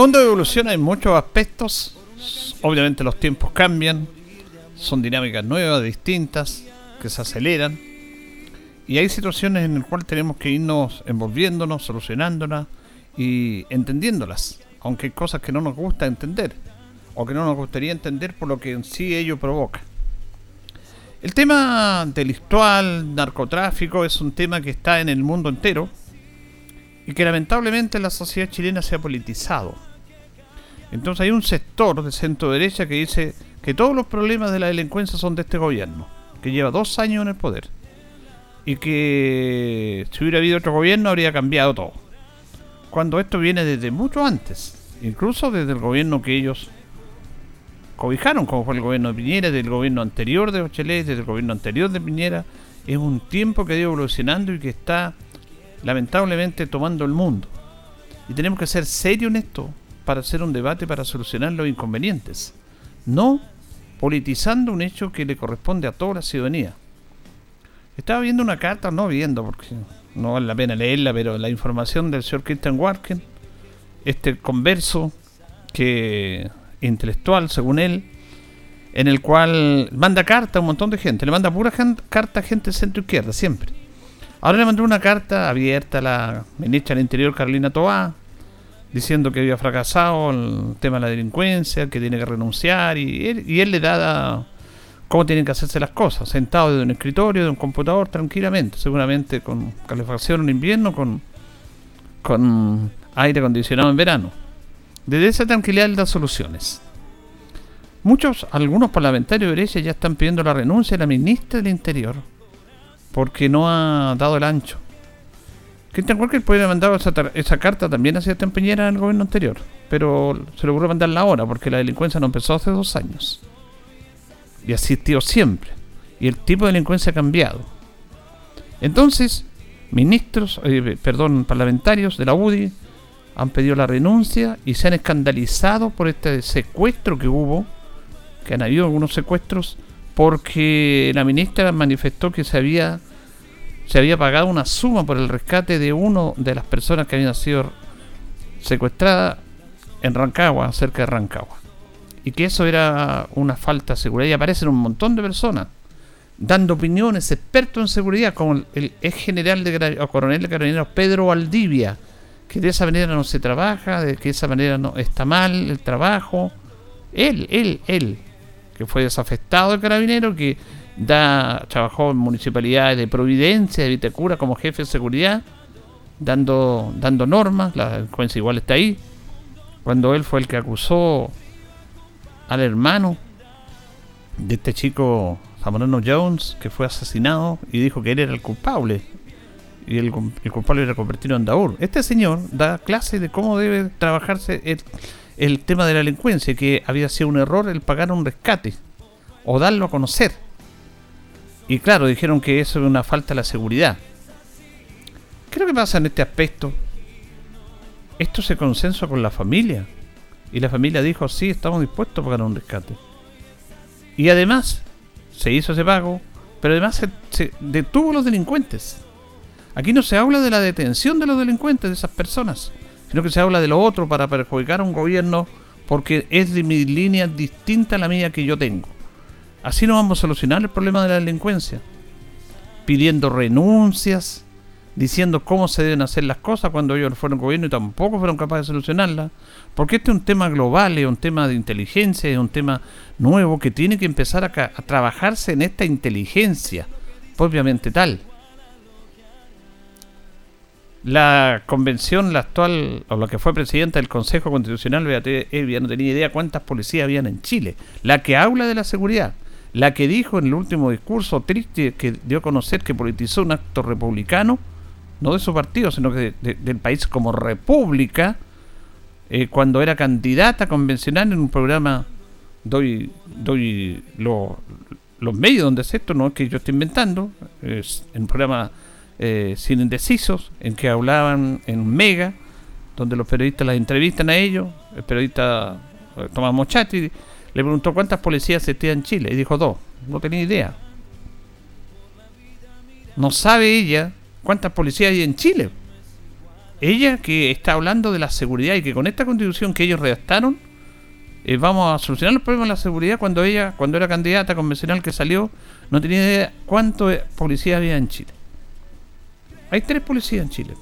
Mundo evoluciona en muchos aspectos. Obviamente los tiempos cambian. Son dinámicas nuevas, distintas, que se aceleran. Y hay situaciones en las cuales tenemos que irnos envolviéndonos, solucionándolas y entendiéndolas. Aunque hay cosas que no nos gusta entender. O que no nos gustaría entender por lo que en sí ello provoca. El tema delictual, narcotráfico, es un tema que está en el mundo entero y que lamentablemente la sociedad chilena se ha politizado. Entonces hay un sector de centro derecha que dice que todos los problemas de la delincuencia son de este gobierno, que lleva dos años en el poder, y que si hubiera habido otro gobierno habría cambiado todo. Cuando esto viene desde mucho antes, incluso desde el gobierno que ellos cobijaron, como fue el gobierno de Piñera, del gobierno anterior de Bachelet, desde el gobierno anterior de Piñera, es un tiempo que ha ido evolucionando y que está lamentablemente tomando el mundo. Y tenemos que ser serios en esto para hacer un debate para solucionar los inconvenientes. No politizando un hecho que le corresponde a toda la ciudadanía. Estaba viendo una carta, no viendo porque no vale la pena leerla, pero la información del señor Christian Warken, este converso que intelectual, según él, en el cual manda carta a un montón de gente, le manda pura carta a gente centro izquierda, siempre Ahora le mandó una carta abierta a la ministra del Interior, Carolina Toá, diciendo que había fracasado el tema de la delincuencia, que tiene que renunciar, y él, le da cómo tienen que hacerse las cosas, sentado desde un escritorio, de un computador, tranquilamente, seguramente con calefacción en invierno, con, con aire acondicionado en verano. Desde esa tranquilidad él da soluciones. Muchos, algunos parlamentarios de derecha ya están pidiendo la renuncia de la ministra del Interior porque no ha dado el ancho. Cristian Walker puede haber mandado esa, esa carta también hacia Tempeñera en el gobierno anterior, pero se le ocurrió mandarla ahora porque la delincuencia no empezó hace dos años. Y ha existido siempre. Y el tipo de delincuencia ha cambiado. Entonces, ministros, eh, perdón, parlamentarios de la UDI han pedido la renuncia y se han escandalizado por este secuestro que hubo, que han habido algunos secuestros porque la ministra manifestó que se había se había pagado una suma por el rescate de uno de las personas que habían sido secuestradas en Rancagua, cerca de Rancagua. Y que eso era una falta de seguridad. Y aparecen un montón de personas dando opiniones, expertos en seguridad, como el, ex general de o coronel de carabineros Pedro Valdivia, que de esa manera no se trabaja, de que de esa manera no está mal el trabajo. Él, él, él, que fue desafectado de carabinero, que da, trabajó en municipalidades de Providencia, de Vitacura como jefe de seguridad, dando, dando normas, la delincuencia igual está ahí. Cuando él fue el que acusó al hermano de este chico Zamorano Jones, que fue asesinado, y dijo que él era el culpable. Y el, culpable era convertido en Daur. Este señor da clase de cómo debe trabajarse el, el tema de la delincuencia, que había sido un error el pagar un rescate o darlo a conocer. Y claro, dijeron que eso era una falta de la seguridad. ¿Qué es lo que pasa en este aspecto? Esto se consensuó con la familia. Y la familia dijo, sí, estamos dispuestos a pagar un rescate. Y además, se hizo ese pago, pero además se, se detuvo a los delincuentes. Aquí no se habla de la detención de los delincuentes, de esas personas sino que se habla de lo otro para perjudicar a un gobierno porque es de mi línea distinta a la mía que yo tengo. Así no vamos a solucionar el problema de la delincuencia. Pidiendo renuncias, diciendo cómo se deben hacer las cosas cuando ellos fueron gobierno y tampoco fueron capaces de solucionarlas. Porque este es un tema global, es un tema de inteligencia, es un tema nuevo que tiene que empezar a, a trabajarse en esta inteligencia propiamente tal. La convención, la actual, o la que fue presidenta del Consejo Constitucional, Beatriz Evia, no tenía idea cuántas policías habían en Chile. La que habla de la seguridad, la que dijo en el último discurso triste que dio a conocer que politizó un acto republicano, no de su partido, sino que del país como república, eh, cuando era candidata convencional en un programa, doy, doy los medios donde es esto, no es que yo esté inventando, es en un programa eh, sin indecisos, en que hablaban en Mega, donde los periodistas las entrevistan a ellos, el periodista eh, Tomás Mochati le preguntó cuántas policías existían en Chile y dijo dos, no tenía idea. No sabe ella cuántas policías hay en Chile. Ella que está hablando de la seguridad y que con esta constitución que ellos redactaron, eh, vamos a solucionar los problemas de la seguridad cuando ella, cuando era candidata convencional que salió, no tenía idea cuánto policía había en Chile. Hay tres policías en Chile.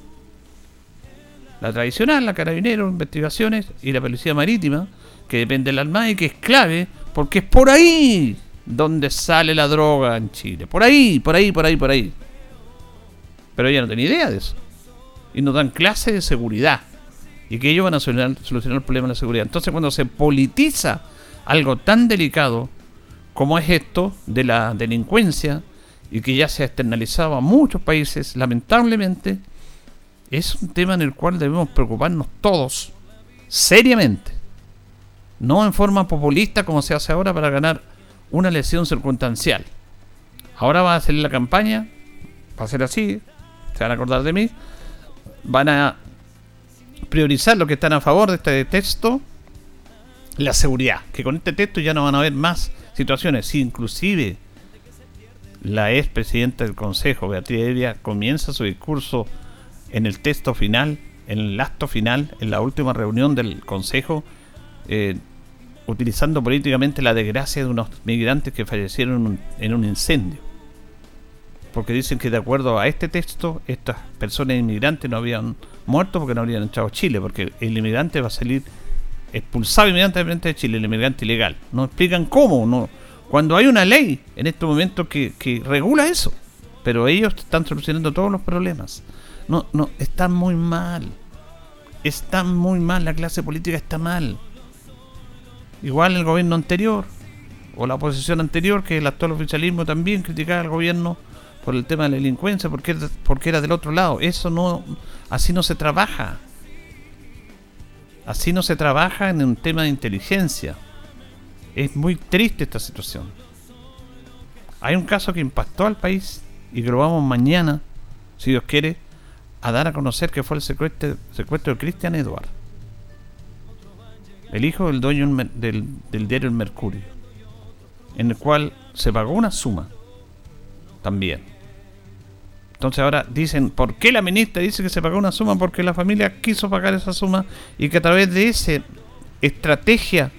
La tradicional, la carabinero, investigaciones y la policía marítima, que depende del y que es clave porque es por ahí donde sale la droga en Chile. Por ahí, por ahí, por ahí, por ahí. Pero ella no tenía idea de eso. Y nos dan clases de seguridad. Y que ellos van a solucionar, solucionar el problema de la seguridad. Entonces cuando se politiza algo tan delicado como es esto de la delincuencia, y que ya se ha externalizado a muchos países, lamentablemente, es un tema en el cual debemos preocuparnos todos, seriamente. No en forma populista como se hace ahora para ganar una elección circunstancial. Ahora va a salir la campaña, va a ser así, se van a acordar de mí, van a priorizar lo que están a favor de este texto, la seguridad, que con este texto ya no van a haber más situaciones, inclusive la ex presidenta del Consejo, Beatriz Evia, comienza su discurso en el texto final, en el acto final, en la última reunión del Consejo, eh, utilizando políticamente la desgracia de unos migrantes que fallecieron en un incendio. Porque dicen que de acuerdo a este texto, estas personas inmigrantes no habían muerto porque no habrían entrado a Chile, porque el inmigrante va a salir expulsado inmediatamente de Chile, el inmigrante ilegal. No explican cómo, no, cuando hay una ley en este momento que, regula eso. Pero ellos están solucionando todos los problemas. No, no, están muy mal. Está muy mal, la clase política está mal. Igual el gobierno anterior, o la oposición anterior, que el actual oficialismo también criticaba al gobierno por el tema de la delincuencia, porque, porque era del otro lado. Eso no, así no se trabaja. Así no se trabaja en un tema de inteligencia. Es muy triste esta situación. Hay un caso que impactó al país y que lo vamos mañana, si Dios quiere, a dar a conocer que fue el secuestro, secuestro de Christian Edward, el hijo del dueño del, del diario El Mercurio, en el cual se pagó una suma también. Entonces ahora dicen, ¿por qué la ministra dice que se pagó una suma? Porque la familia quiso pagar esa suma y que a través de esa estrategia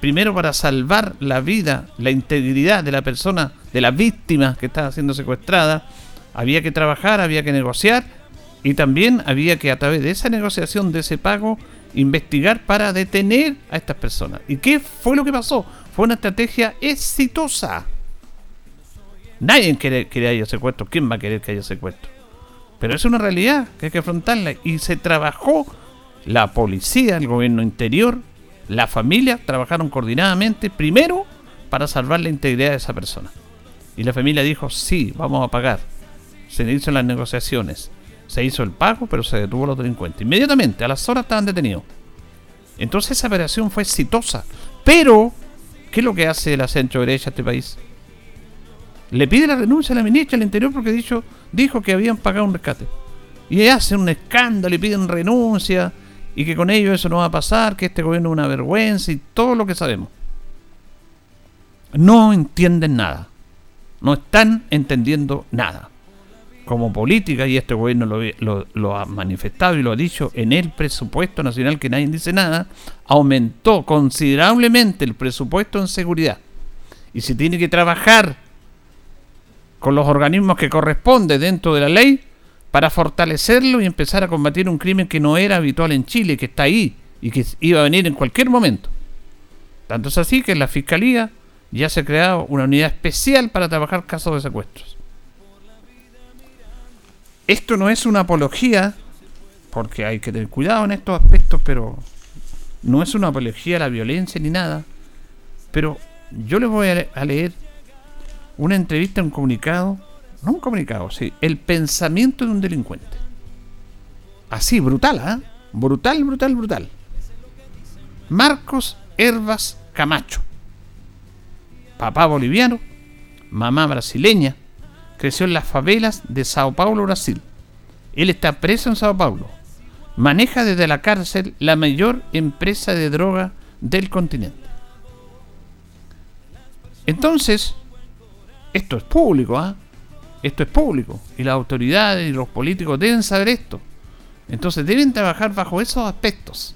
primero para salvar la vida, la integridad de la persona, de la víctima que estaba siendo secuestrada, había que trabajar, había que negociar y también había que a través de esa negociación, de ese pago, investigar para detener a estas personas. ¿Y qué fue lo que pasó? Fue una estrategia exitosa. Nadie quiere que haya secuestro. ¿Quién va a querer que haya secuestro? Pero es una realidad que hay que afrontarla. Y se trabajó la policía, el gobierno interior, la familia trabajaron coordinadamente primero para salvar la integridad de esa persona. Y la familia dijo, sí, vamos a pagar. Se hizo las negociaciones. Se hizo el pago, pero se detuvo a los delincuentes. Inmediatamente, a las horas estaban detenidos. Entonces esa operación fue exitosa. Pero, ¿qué es lo que hace la centro derecha a este país? Le pide la renuncia a la ministra del Interior porque dicho, dijo que habían pagado un rescate. Y hacen un escándalo y piden renuncia y que con ello eso no va a pasar, que este gobierno es una vergüenza y todo lo que sabemos. No entienden nada. No están entendiendo nada. Como política, y este gobierno lo, ha manifestado y lo ha dicho, en el presupuesto nacional, que nadie dice nada, aumentó considerablemente el presupuesto en seguridad. Y se tiene que trabajar con los organismos que corresponde dentro de la ley para fortalecerlo y empezar a combatir un crimen que no era habitual en Chile, que está ahí y que iba a venir en cualquier momento. Tanto es así que en la Fiscalía ya se ha creado una unidad especial para trabajar casos de secuestros. Esto no es una apología, porque hay que tener cuidado en estos aspectos, pero no es una apología a la violencia ni nada. Pero yo les voy a leer una entrevista, un comunicado, no un comunicado, sí, el pensamiento de un delincuente. Así, brutal, ¿ah? Brutal, brutal, brutal. Marcos Herbas Camacho papá boliviano, mamá brasileña, creció en las favelas de Sao Paulo, Brasil. Él está preso en Sao Paulo. Maneja desde la cárcel la mayor empresa de droga del continente. Entonces, esto es público, ¿ah? Esto es público. Y las autoridades y los políticos deben saber esto. Entonces deben trabajar bajo esos aspectos.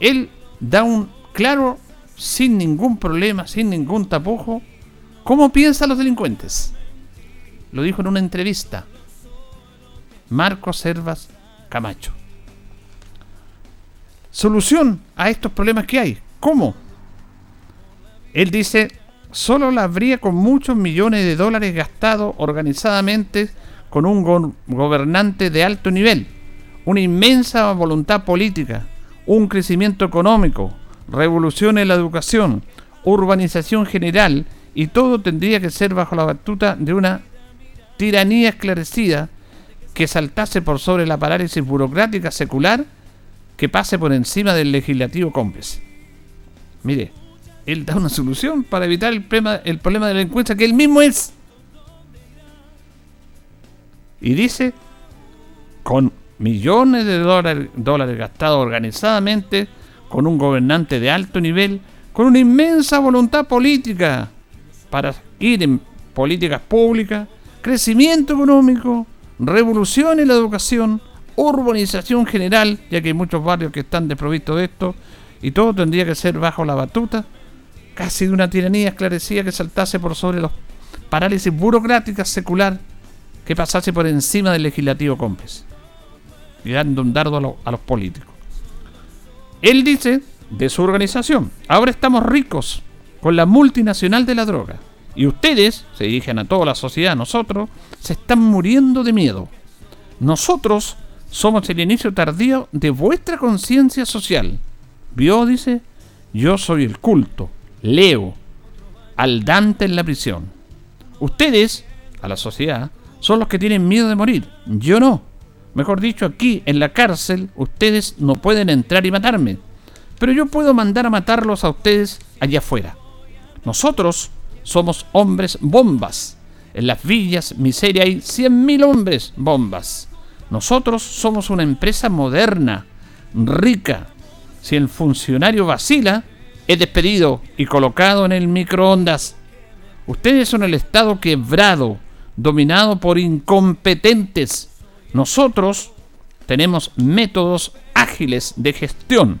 Él da un claro sin ningún problema, sin ningún tapujo, cómo piensan los delincuentes. Lo dijo en una entrevista Marcos Servas Camacho. Solución a estos problemas que hay. ¿Cómo? Él dice, solo la habría con muchos millones de dólares gastados organizadamente con un gobernante de alto nivel, una inmensa voluntad política, un crecimiento económico, revolución en la educación, urbanización general, y todo tendría que ser bajo la batuta de una tiranía esclarecida que saltase por sobre la parálisis burocrática secular que pase por encima del legislativo cómplice. Mire, él da una solución para evitar el problema, el problema de la delincuencia que él mismo es. Y dice, con millones de dólares gastados organizadamente, con un gobernante de alto nivel, con una inmensa voluntad política para ir en políticas públicas, crecimiento económico, revolución en la educación, urbanización general, ya que hay muchos barrios que están desprovistos de esto, y todo tendría que ser bajo la batuta, casi de una tiranía esclarecida que saltase por sobre los parálisis burocráticas secular que pasase por encima del legislativo cómplice, y dando un dardo a los políticos. Él dice de su organización, ahora estamos ricos con la multinacional de la droga. Y ustedes, se dirigen a toda la sociedad, nosotros, se están muriendo de miedo. Nosotros somos el inicio tardío de vuestra conciencia social. Vio, dice, yo soy el culto, Leo, al Dante en la prisión. Ustedes, a la sociedad, son los que tienen miedo de morir. Yo no. Mejor dicho, aquí en la cárcel ustedes no pueden entrar y matarme. Pero yo puedo mandar a matarlos a ustedes allá afuera. Nosotros somos hombres bombas. En las villas miseria hay 100.000 hombres bombas. Nosotros somos una empresa moderna, rica. Si el funcionario vacila, es despedido y colocado en el microondas. Ustedes son el Estado quebrado, dominado por incompetentes nosotros tenemos métodos ágiles de gestión,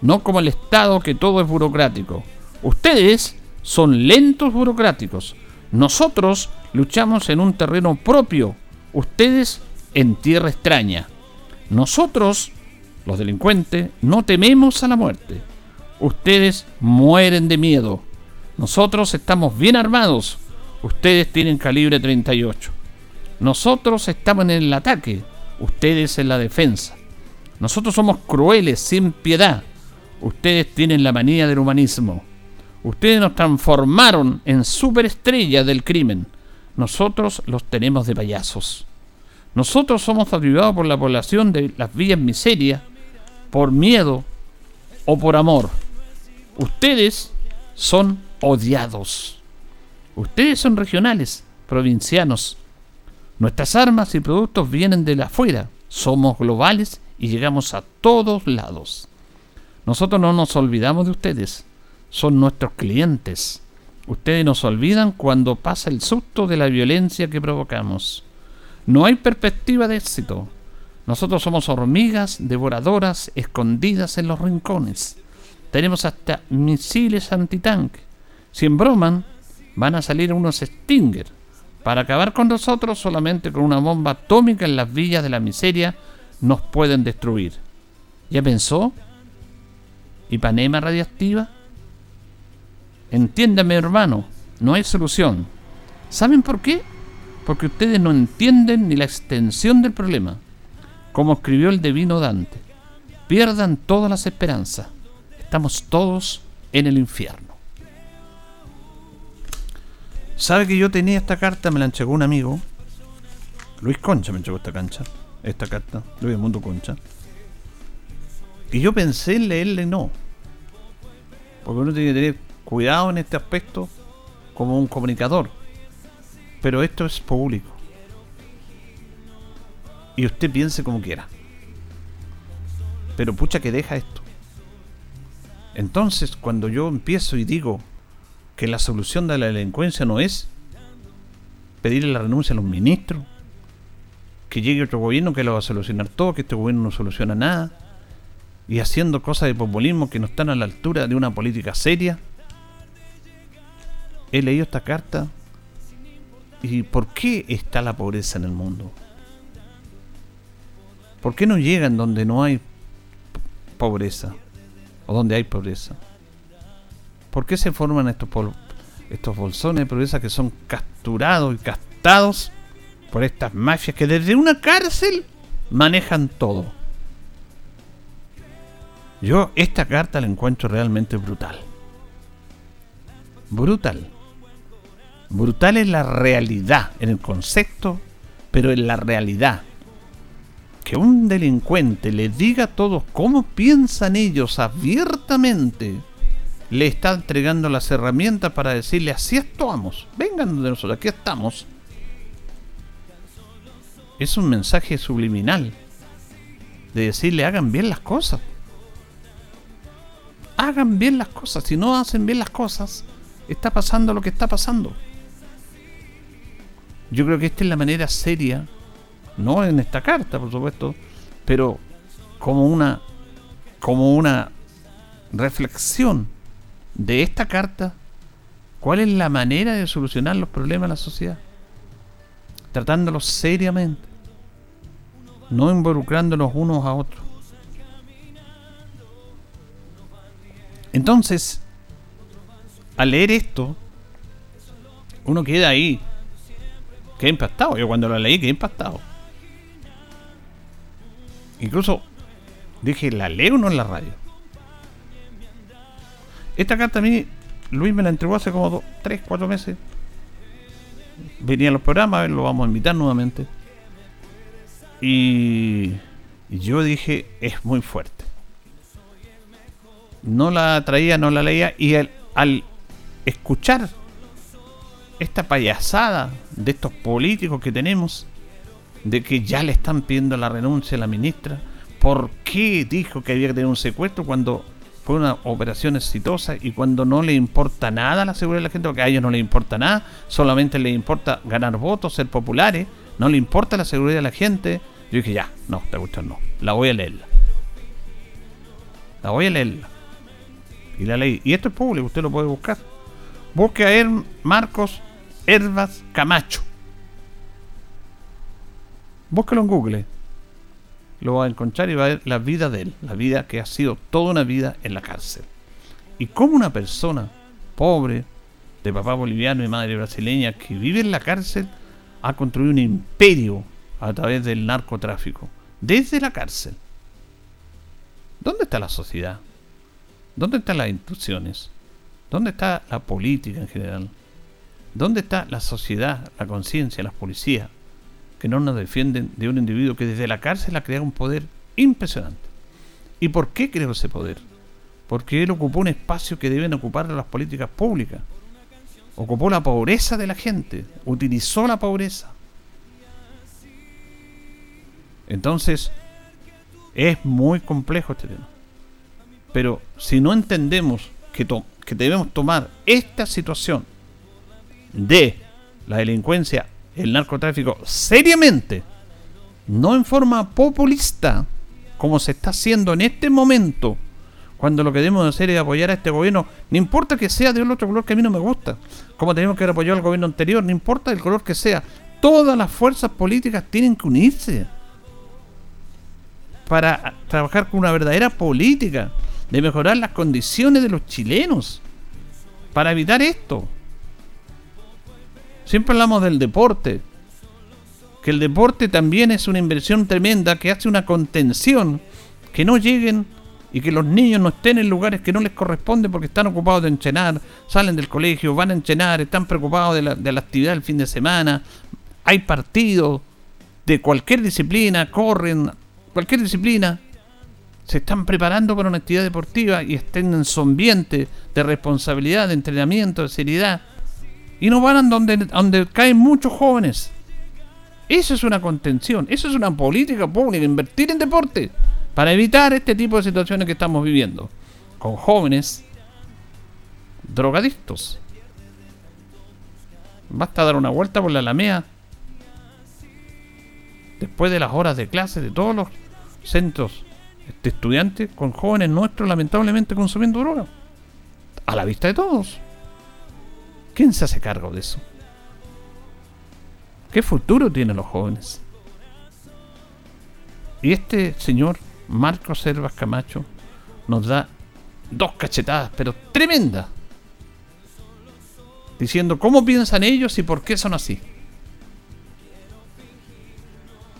no como el Estado que todo es burocrático. Ustedes son lentos burocráticos. Nosotros luchamos en un terreno propio, ustedes en tierra extraña. Nosotros, los delincuentes, no tememos a la muerte. Ustedes mueren de miedo. Nosotros estamos bien armados. Ustedes tienen calibre 38. Nosotros estamos en el ataque, ustedes en la defensa. Nosotros somos crueles, sin piedad. Ustedes tienen la manía del humanismo. Ustedes nos transformaron en superestrellas del crimen. Nosotros los tenemos de payasos. Nosotros somos ayudados por la población de las villas miseria, por miedo o por amor. Ustedes son odiados. Ustedes son regionales, provincianos, Nuestras armas y productos vienen de afuera. Somos globales y llegamos a todos lados. Nosotros no nos olvidamos de ustedes. Son nuestros clientes. Ustedes nos olvidan cuando pasa el susto de la violencia que provocamos. No hay perspectiva de éxito. Nosotros somos hormigas devoradoras escondidas en los rincones. Tenemos hasta misiles antitanque. Si embroman, van a salir unos Stinger para acabar con nosotros solamente con una bomba atómica en las villas de la miseria nos pueden destruir. ¿Ya pensó? ¿Ipanema radiactiva? Entiéndame, hermano, no hay solución. ¿Saben por qué? Porque ustedes no entienden ni la extensión del problema. Como escribió el divino Dante, pierdan todas las esperanzas. Estamos todos en el infierno. ¿Sabe que yo tenía esta carta? Me la entregó un amigo. Luis Concha me entregó esta cancha. Esta carta. Luis Mundo Concha. Y yo pensé en leerle no. Porque uno tiene que tener cuidado en este aspecto como un comunicador. Pero esto es público. Y usted piense como quiera. Pero pucha que deja esto. Entonces, cuando yo empiezo y digo que la solución de la delincuencia no es pedirle la renuncia a los ministros, que llegue otro gobierno que lo va a solucionar todo, que este gobierno no soluciona nada, y haciendo cosas de populismo que no están a la altura de una política seria. He leído esta carta y ¿por qué está la pobreza en el mundo? ¿Por qué no llegan donde no hay pobreza o donde hay pobreza? ¿Por qué se forman estos, estos bolsones de pobreza que son capturados y castados por estas mafias que desde una cárcel manejan todo? Yo esta carta la encuentro realmente brutal. Brutal. Brutal es la realidad, en el concepto, pero en la realidad. Que un delincuente le diga a todos cómo piensan ellos abiertamente le está entregando las herramientas para decirle así actuamos, vengan de nosotros, aquí estamos. Es un mensaje subliminal de decirle hagan bien las cosas. Hagan bien las cosas, si no hacen bien las cosas, está pasando lo que está pasando. Yo creo que esta es la manera seria, no en esta carta, por supuesto, pero como una como una reflexión de esta carta cuál es la manera de solucionar los problemas de la sociedad. Tratándolos seriamente, no involucrándonos unos a otros. Entonces, al leer esto, uno queda ahí, queda impactado. Yo cuando lo leí quedé impactado. Incluso dije, ¿la leo o no en la radio? Esta carta a mí, Luis me la entregó hace como 3, 4 meses. Venía a los programas, lo vamos a invitar nuevamente. Y, yo dije, es muy fuerte. No la traía, no la leía. Y al escuchar esta payasada de estos políticos que tenemos, de que ya le están pidiendo la renuncia a la ministra, ¿por qué dijo que había que tener un secuestro cuando fue una operación exitosa y cuando no le importa nada la seguridad de la gente, porque a ellos no les importa nada, solamente les importa ganar votos, ser populares, no le importa la seguridad de la gente, yo dije, ya, no, te gusta no, la voy a leerla. La voy a leerla. Y la leí. Y esto es público, usted lo puede buscar. Busque a él Marcos Herbas Camacho. Búsquelo en Google lo va a encontrar y va a ver la vida de él, la vida que ha sido toda una vida en la cárcel. Y como una persona pobre, de papá boliviano y madre brasileña, que vive en la cárcel, ha construido un imperio a través del narcotráfico, desde la cárcel. ¿Dónde está la sociedad? ¿Dónde están las instituciones? ¿Dónde está la política en general? ¿Dónde está la sociedad, la conciencia, las policías? que no nos defienden de un individuo que desde la cárcel ha creado un poder impresionante. ¿Y por qué creó ese poder? Porque él ocupó un espacio que deben ocupar las políticas públicas. Ocupó la pobreza de la gente, utilizó la pobreza. Entonces, es muy complejo este tema. Pero si no entendemos que, que debemos tomar esta situación de la delincuencia el narcotráfico seriamente, no en forma populista, como se está haciendo en este momento, cuando lo que debemos hacer es apoyar a este gobierno, no importa que sea de otro color que a mí no me gusta, como tenemos que apoyar al gobierno anterior, no importa el color que sea, todas las fuerzas políticas tienen que unirse para trabajar con una verdadera política de mejorar las condiciones de los chilenos, para evitar esto. Siempre hablamos del deporte, que el deporte también es una inversión tremenda que hace una contención, que no lleguen y que los niños no estén en lugares que no les corresponden porque están ocupados de enchenar, salen del colegio, van a enchenar, están preocupados de la, de la actividad del fin de semana, hay partidos de cualquier disciplina, corren, cualquier disciplina, se están preparando para una actividad deportiva y estén en su ambiente de responsabilidad, de entrenamiento, de seriedad y no van a donde, donde caen muchos jóvenes. Eso es una contención, eso es una política pública, invertir en deporte para evitar este tipo de situaciones que estamos viviendo con jóvenes drogadictos. Basta dar una vuelta por la Alameda después de las horas de clase de todos los centros de estudiantes con jóvenes nuestros lamentablemente consumiendo droga. A la vista de todos. ¿Quién se hace cargo de eso? ¿Qué futuro tienen los jóvenes? Y este señor, Marcos Servas Camacho, nos da dos cachetadas, pero tremendas, diciendo cómo piensan ellos y por qué son así.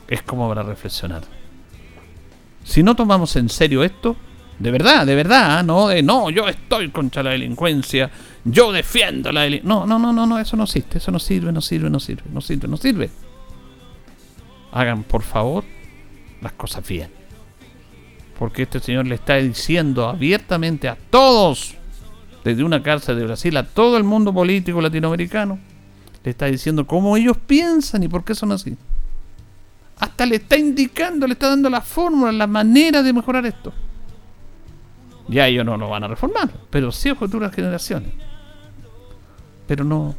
Es como para reflexionar. Si no tomamos en serio esto, de verdad, de verdad, no de no, yo estoy contra la delincuencia, yo defiendo la delincuencia. No, no, no, no, no, eso no existe, eso no sirve, no sirve, no sirve, no sirve, no sirve. Hagan, por favor, las cosas bien. Porque este señor le está diciendo abiertamente a todos, desde una cárcel de Brasil, a todo el mundo político latinoamericano, le está diciendo cómo ellos piensan y por qué son así. Hasta le está indicando, le está dando la fórmula, la manera de mejorar esto. Ya ellos no lo van a reformar, pero sí a futuras generaciones. Pero no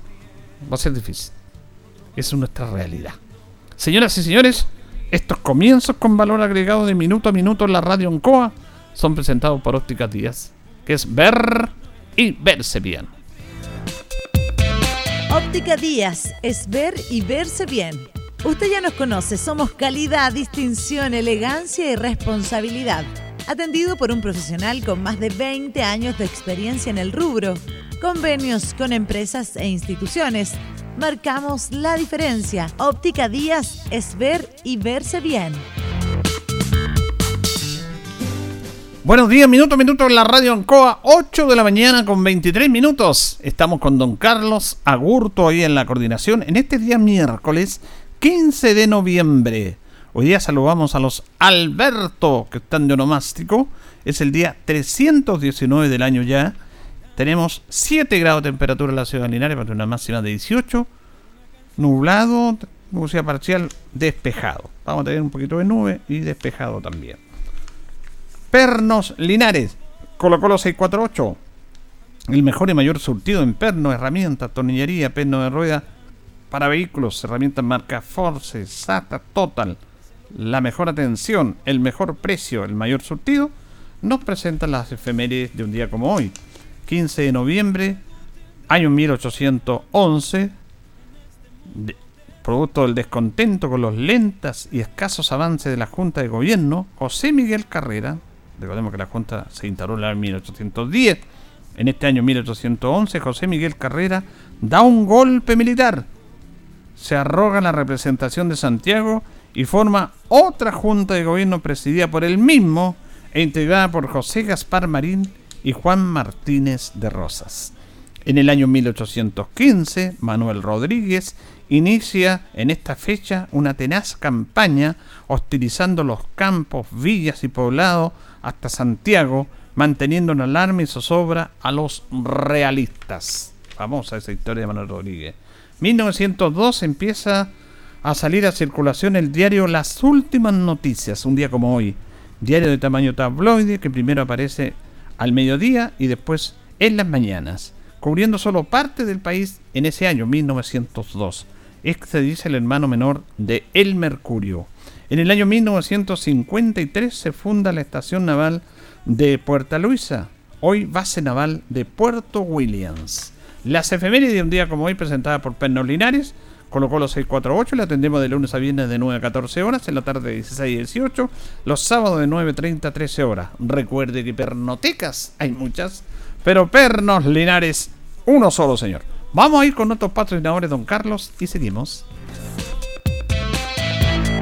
va a ser difícil. Esa es nuestra realidad. Señoras y señores, estos comienzos con valor agregado de minuto a minuto en la radio Oncoa son presentados por Ópticas Díaz, que es ver y verse bien. Óptica Díaz es ver y verse bien. Usted ya nos conoce, somos calidad, distinción, elegancia y responsabilidad atendido por un profesional con más de 20 años de experiencia en el rubro. Convenios con empresas e instituciones. Marcamos la diferencia. Óptica Díaz es ver y verse bien. Buenos días, minuto a minuto en la radio Ancoa, 8 de la mañana con 23 minutos. Estamos con don Carlos Agurto ahí en la coordinación en este día miércoles 15 de noviembre. Hoy día saludamos a los Alberto que están de onomástico. Es el día 319 del año ya. Tenemos 7 grados de temperatura en la ciudad de Linares para una máxima de 18. Nublado, nubosidad parcial, despejado. Vamos a tener un poquito de nube y despejado también. Pernos Linares, Colo Colo 648. El mejor y mayor surtido en perno, herramientas, tornillería, perno de rueda para vehículos, herramientas marca Force, SATA, Total la mejor atención, el mejor precio, el mayor surtido, nos presentan las efemérides de un día como hoy. 15 de noviembre, año 1811, producto del descontento con los lentas y escasos avances de la Junta de Gobierno, José Miguel Carrera, recordemos que la Junta se instaló en el año 1810, en este año 1811 José Miguel Carrera da un golpe militar, se arroga la representación de Santiago y forma otra junta de gobierno presidida por él mismo e integrada por José Gaspar Marín y Juan Martínez de Rosas. En el año 1815, Manuel Rodríguez inicia en esta fecha una tenaz campaña hostilizando los campos, villas y poblados hasta Santiago, manteniendo en alarma y zozobra a los realistas. Famosa esa historia de Manuel Rodríguez. 1902 empieza a salir a circulación el diario Las Últimas Noticias, un día como hoy. Diario de tamaño tabloide que primero aparece al mediodía y después en las mañanas, cubriendo solo parte del país en ese año 1902. Este dice el hermano menor de El Mercurio. En el año 1953 se funda la estación naval de Puerta Luisa, hoy base naval de Puerto Williams. Las efemérides de un día como hoy presentada por Pernos Linares, colocó los 648, le atendemos de lunes a viernes de 9 a 14 horas, en la tarde de 16 a 18, los sábados de 9.30 a 13 horas. Recuerde que pernotecas hay muchas, pero Pernos Linares, uno solo, señor. Vamos a ir con nuestros patrocinadores, don Carlos, y seguimos.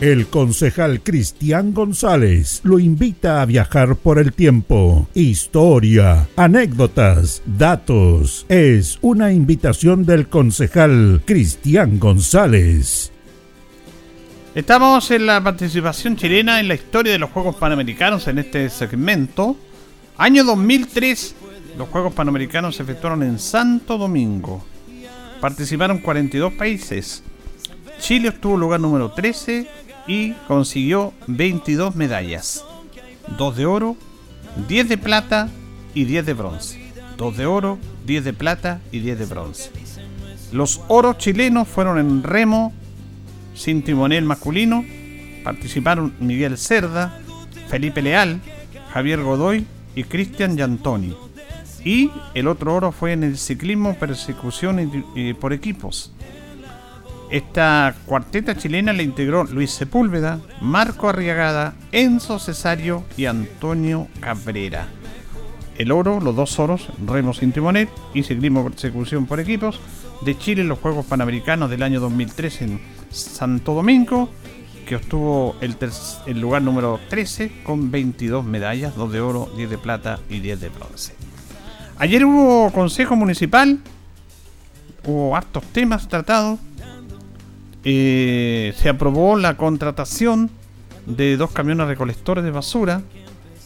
El concejal Cristian González lo invita a viajar por el tiempo. Historia, anécdotas, datos. Es una invitación del concejal Cristian González. Estamos en la participación chilena en la historia de los Juegos Panamericanos en este segmento. Año 2003, los Juegos Panamericanos se efectuaron en Santo Domingo. Participaron 42 países. Chile obtuvo lugar número 13 y consiguió 22 medallas. 2 de oro, 10 de plata y 10 de bronce. 2 de oro, 10 de plata y 10 de bronce. Los oros chilenos fueron en remo, sin timonel masculino. Participaron Miguel Cerda, Felipe Leal, Javier Godoy y Cristian Giantoni. Y el otro oro fue en el ciclismo persecución por equipos. Esta cuarteta chilena la integró Luis Sepúlveda, Marco Arriagada, Enzo Cesario y Antonio Cabrera. El oro, los dos oros, remo sin timonet y ciclismo persecución por equipos de Chile en los Juegos Panamericanos del año 2003 en Santo Domingo, que obtuvo el, el lugar número 13 con 22 medallas, 2 de oro, 10 de plata y 10 de bronce. Ayer hubo consejo municipal, hubo hartos temas tratados eh, se aprobó la contratación de dos camiones recolectores de basura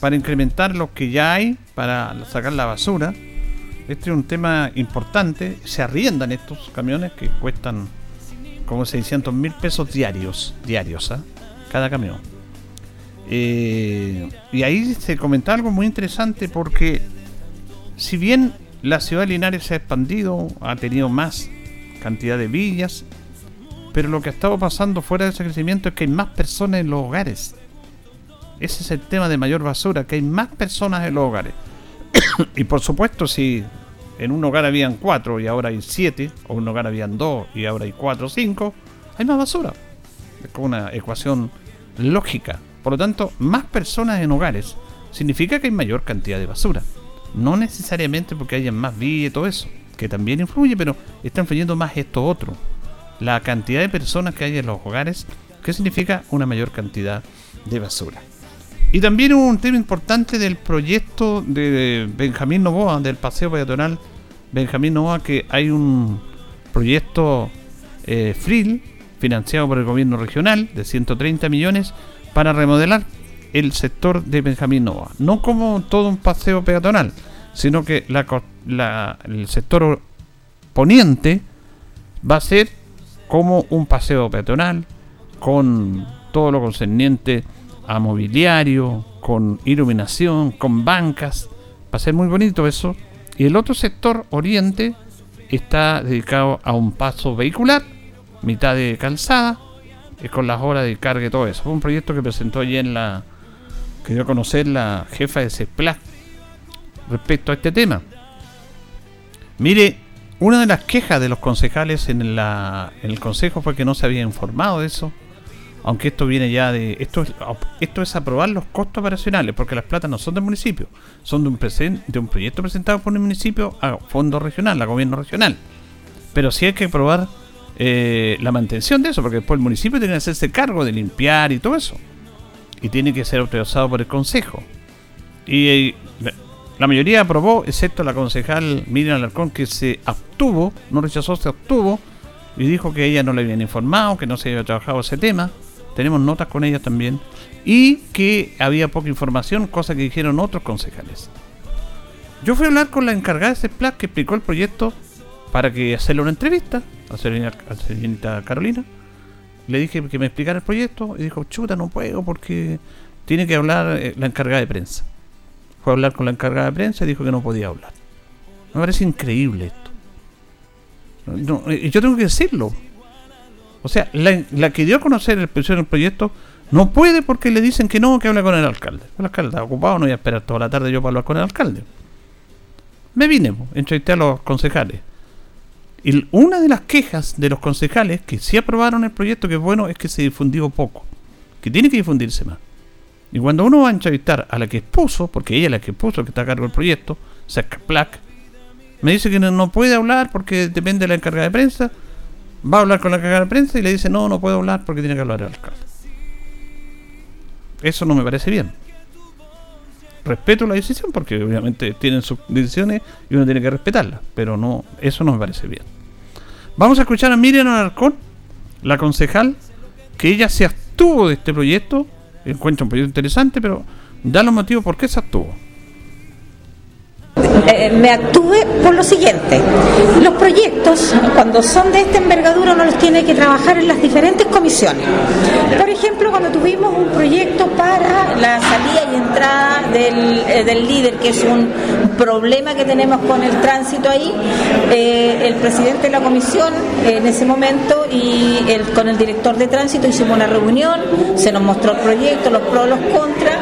para incrementar los que ya hay para sacar la basura. Este es un tema importante. Se arriendan estos camiones que cuestan como 600 mil pesos diarios, diarios, ¿ah? cada camión. Eh, y ahí se comenta algo muy interesante porque si bien la ciudad de Linares se ha expandido, ha tenido más cantidad de villas, pero lo que ha estado pasando fuera de ese crecimiento es que hay más personas en los hogares. Ese es el tema de mayor basura, que hay más personas en los hogares. y por supuesto, si en un hogar habían cuatro y ahora hay siete, o en un hogar habían dos y ahora hay cuatro o cinco, hay más basura. Es como una ecuación lógica. Por lo tanto, más personas en hogares significa que hay mayor cantidad de basura. No necesariamente porque haya más vías y todo eso, que también influye, pero está influyendo más esto otro. La cantidad de personas que hay en los hogares, que significa una mayor cantidad de basura. Y también un tema importante del proyecto de Benjamín Novoa, del paseo peatonal Benjamín Novoa, que hay un proyecto eh, FRIL financiado por el gobierno regional de 130 millones para remodelar el sector de Benjamín Novoa. No como todo un paseo peatonal, sino que la, el sector poniente va a ser como un paseo peatonal con todo lo concerniente a mobiliario, con iluminación, con bancas. Va a ser muy bonito eso. Y el otro sector, oriente, está dedicado a un paso vehicular, mitad de calzada, con las horas de carga y todo eso. Fue un proyecto que presentó allí en la. que dio conocer la jefa de CESPLA respecto a este tema. Mire, una de las quejas de los concejales en, el consejo fue que no se había informado de eso aunque esto viene ya de esto es, aprobar los costos operacionales porque las platas no son del municipio son de un de un proyecto presentado por el municipio a fondo regional a gobierno regional. Pero sí hay que aprobar eh, la mantención de eso porque después el municipio tiene que hacerse cargo de limpiar y todo eso y tiene que ser autorizado por el consejo. Y eh, la mayoría aprobó excepto la concejal Miriam Alarcón que se abstuvo no rechazó se abstuvo y dijo que ella no le habían informado que no se había trabajado ese tema tenemos notas con ellas también, y que había poca información, cosa que dijeron otros concejales. Yo fui a hablar con la encargada de CEPLAC que explicó el proyecto para que hacerle una entrevista a la señorita Carolina. Le dije que me explicara el proyecto y dijo, chuta, no puedo porque tiene que hablar eh, la encargada de prensa. Fue a hablar con la encargada de prensa y dijo que no podía hablar. Me parece increíble esto. y yo tengo que decirlo. O sea, la, que dio a conocer el, el proyecto no puede porque le dicen que no, que hable con el alcalde. El alcalde está ocupado, no voy a esperar toda la tarde yo para hablar con el alcalde. Me vine, entrevisté a los concejales. Y una de las quejas de los concejales que sí aprobaron el proyecto, que es bueno, es que se difundió poco. Que tiene que difundirse más. Y cuando uno va a entrevistar a la que expuso, porque ella es la que expuso, que está a cargo del proyecto, Saca Plac, me dice que no puede hablar porque depende de la encargada de prensa va a hablar con la cagada de prensa y le dice, no, no puedo hablar porque tiene que hablar el alcalde. Eso no me parece bien. Respeto la decisión porque obviamente tienen sus decisiones y uno tiene que respetarlas, pero no, eso no me parece bien. Vamos a escuchar a Miriam Alarcón, la concejal, que ella se abstuvo de este proyecto, encuentra un proyecto interesante, pero da los motivos por qué se abstuvo. Eh, me actúe por lo siguiente. Los proyectos, cuando son de esta envergadura, uno los tiene que trabajar en las diferentes comisiones. Por ejemplo, cuando tuvimos un proyecto para la salida y entrada del, eh, líder, que es un problema que tenemos con el tránsito ahí, eh, el presidente de la comisión en ese momento y con el director de tránsito hicimos una reunión, se nos mostró el proyecto, los pros, los contras,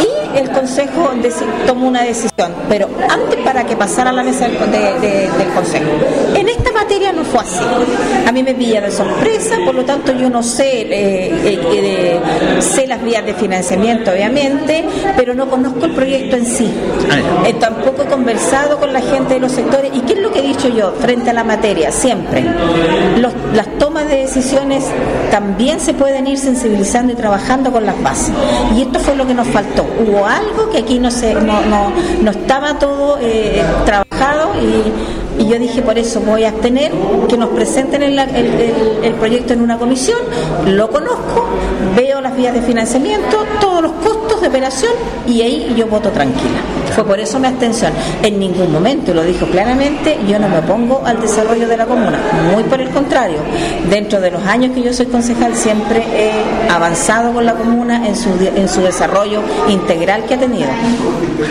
y el consejo tomó una decisión. Pero antes para que pasara a la mesa del, Consejo. En esta materia no fue así. A mí me pilla de sorpresa, por lo tanto yo no sé, eh, eh, eh, sé las vías de financiamiento obviamente, pero no conozco el proyecto en sí. Ah, tampoco he conversado con la gente de los sectores. ¿Y qué es lo que he dicho yo frente a la materia? Siempre. las tomas de decisiones también se pueden ir sensibilizando y trabajando con las bases. Y esto fue lo que nos faltó. Hubo algo que aquí no, se, no, no, no estaba todo eh, trabajado y, yo dije por eso voy a tener que nos presenten el, el, proyecto en una comisión, lo conozco, veo las vías de financiamiento, todos los costos de operación y ahí yo voto tranquila. Fue por eso mi abstención. En ningún momento, lo dijo claramente, yo no me opongo al desarrollo de la comuna. Muy por el contrario. Dentro de los años que yo soy concejal siempre he avanzado con la comuna en su, en su desarrollo integral que ha tenido.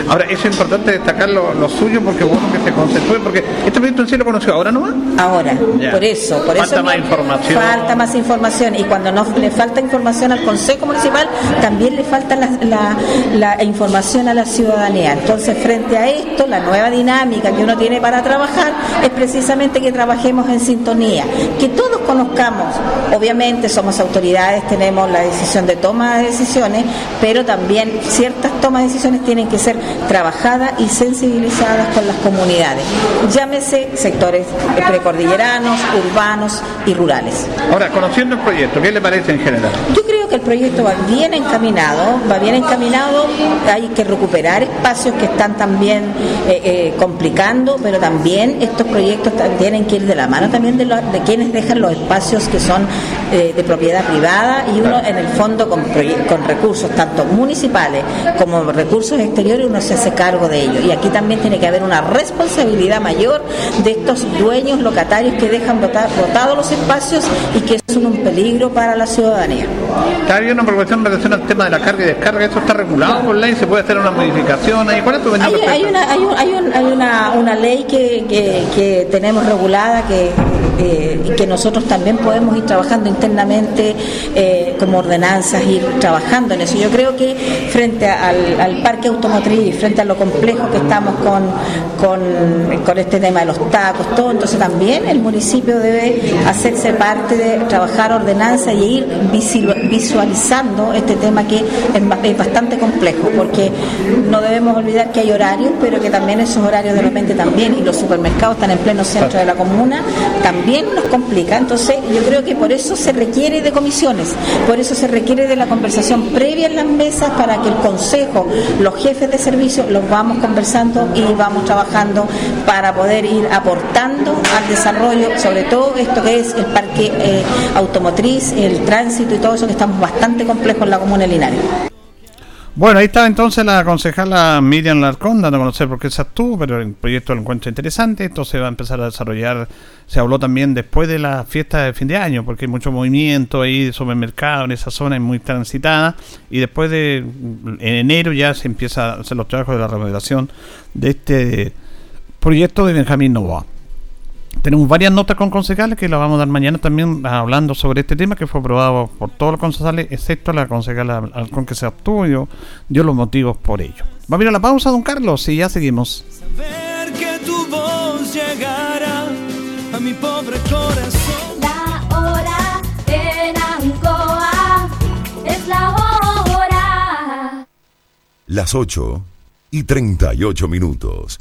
Ahora, es importante destacar lo, suyo porque bueno que se concentró, porque este proyecto en sí lo conoció ahora no Ahora, por eso. Por falta más información. Falta más información y cuando no le falta información al Consejo Municipal, también le falta la, la información a la ciudadanía. Entonces, frente a esto, la nueva dinámica que uno tiene para trabajar es precisamente que trabajemos en sintonía, que todos conozcamos. Obviamente somos autoridades, tenemos la decisión de toma de decisiones, pero también ciertas tomas de decisiones tienen que ser trabajadas y sensibilizadas con las comunidades. Llámese sectores precordilleranos, urbanos y rurales. Ahora, conociendo el proyecto, ¿qué le parece en general? Yo creo que el proyecto va bien encaminado, va bien encaminado, hay que recuperar espacios que están también eh, eh, complicando, pero también estos proyectos tienen que ir de la mano también de, de quienes dejan los espacios que son eh, de propiedad privada y uno en el fondo con, con recursos tanto municipales como recursos exteriores uno se hace cargo de ello y aquí también tiene que haber una responsabilidad mayor de estos dueños locatarios que dejan botados los espacios y que son un peligro para la ciudadanía. Está una preocupación en relación al tema de la carga y descarga, ¿eso está regulado por ley? ¿Se puede hacer una modificación? ¿Cuál es tu hay, hay, una, hay, hay, una, una ley que, que, que tenemos regulada que eh, y que nosotros también podemos ir trabajando internamente eh, como ordenanzas, ir trabajando en eso. Yo creo que frente al, parque automotriz, frente a lo complejo que estamos con, con, este tema de los tacos, todo, entonces también el municipio debe hacerse parte de trabajar ordenanza y ir visualizando este tema que es bastante complejo, porque no debemos olvidar que hay horarios, pero que también esos horarios de repente también, y los supermercados están en pleno centro de la comuna, también nos complica. Entonces, yo creo que por eso se requiere de comisiones, por eso se requiere de la conversación previa en las mesas para que el Consejo, los jefes de servicio, los vamos conversando y vamos trabajando para poder ir aportando al desarrollo, sobre todo esto que es el parque eh, automotriz, el tránsito y todo eso que estamos bastante complejos en la comuna de Linares. Bueno, ahí está entonces la concejala Miriam Larcón, dando a conocer por qué se actuó, pero el proyecto lo encuentro interesante. Esto se va a empezar a desarrollar, se habló también después de la fiesta de fin de año, porque hay mucho movimiento ahí de supermercado en esa zona, es muy transitada. Y después de en enero ya se empieza a hacer los trabajos de la remodelación de este proyecto de Benjamín Novoa. Tenemos varias notas con concejales que las vamos a dar mañana también hablando sobre este tema que fue aprobado por todos los concejales, excepto la concejala con que se obtuvo dio, dio los motivos por ello. Va a ir a la pausa, don Carlos, y ya seguimos. Saber que tu voz llegará a mi pobre corazón. La hora en Ancoa es la hora. Las 8 y 38 minutos.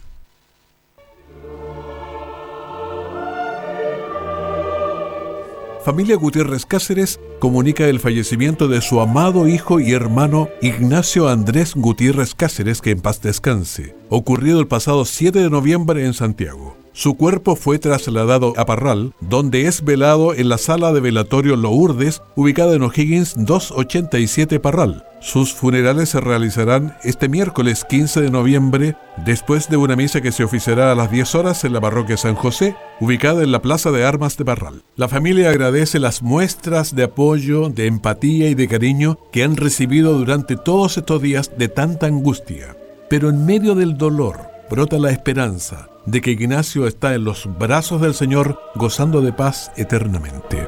Familia Gutiérrez Cáceres comunica el fallecimiento de su amado hijo y hermano Ignacio Andrés Gutiérrez Cáceres, que en paz descanse, ocurrido el pasado 7 de noviembre en Santiago. Su cuerpo fue trasladado a Parral, donde es velado en la sala de velatorio Lourdes, ubicada en O'Higgins 287 Parral. Sus funerales se realizarán este miércoles 15 de noviembre, después de una misa que se oficiará a las 10 horas en la parroquia San José, ubicada en la Plaza de Armas de Parral. La familia agradece las muestras de apoyo, de empatía y de cariño que han recibido durante todos estos días de tanta angustia. Pero en medio del dolor brota la esperanza de que Ignacio está en los brazos del Señor gozando de paz eternamente.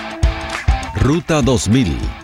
Ruta 2000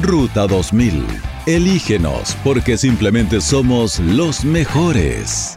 Ruta 2000. Elígenos porque simplemente somos los mejores.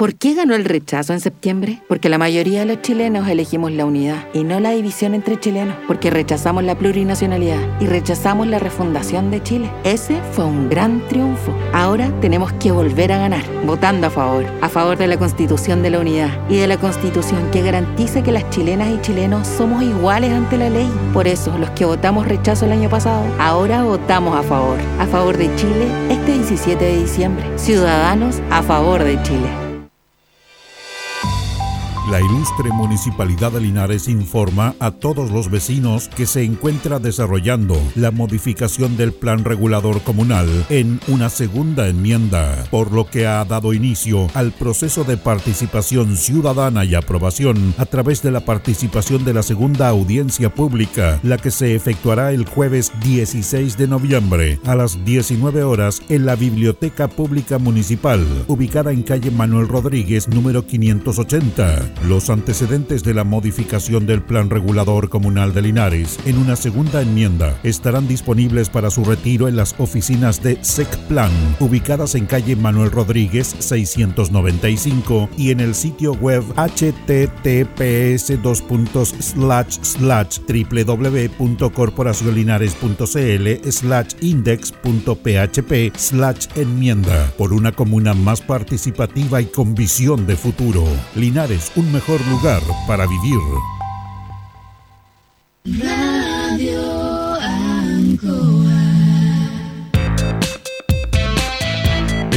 ¿Por qué ganó el rechazo en septiembre? Porque la mayoría de los chilenos elegimos la unidad y no la división entre chilenos, porque rechazamos la plurinacionalidad y rechazamos la refundación de Chile. Ese fue un gran triunfo. Ahora tenemos que volver a ganar, votando a favor, a favor de la constitución de la unidad y de la constitución que garantice que las chilenas y chilenos somos iguales ante la ley. Por eso, los que votamos rechazo el año pasado, ahora votamos a favor, a favor de Chile este 17 de diciembre. Ciudadanos a favor de Chile. La ilustre Municipalidad de Linares informa a todos los vecinos que se encuentra desarrollando la modificación del Plan Regulador Comunal en una segunda enmienda, por lo que ha dado inicio al proceso de participación ciudadana y aprobación a través de la participación de la segunda audiencia pública, la que se efectuará el jueves 16 de noviembre a las 19 horas en la Biblioteca Pública Municipal, ubicada en calle Manuel Rodríguez, número 580. Los antecedentes de la modificación del Plan Regulador Comunal de Linares en una segunda enmienda estarán disponibles para su retiro en las oficinas de SECPLAN, ubicadas en calle Manuel Rodríguez 695 y en el sitio web https www.corporacionlinares.cl slash index.php slash enmienda por una comuna más participativa y con visión de futuro. Linares, un mejor lugar para vivir.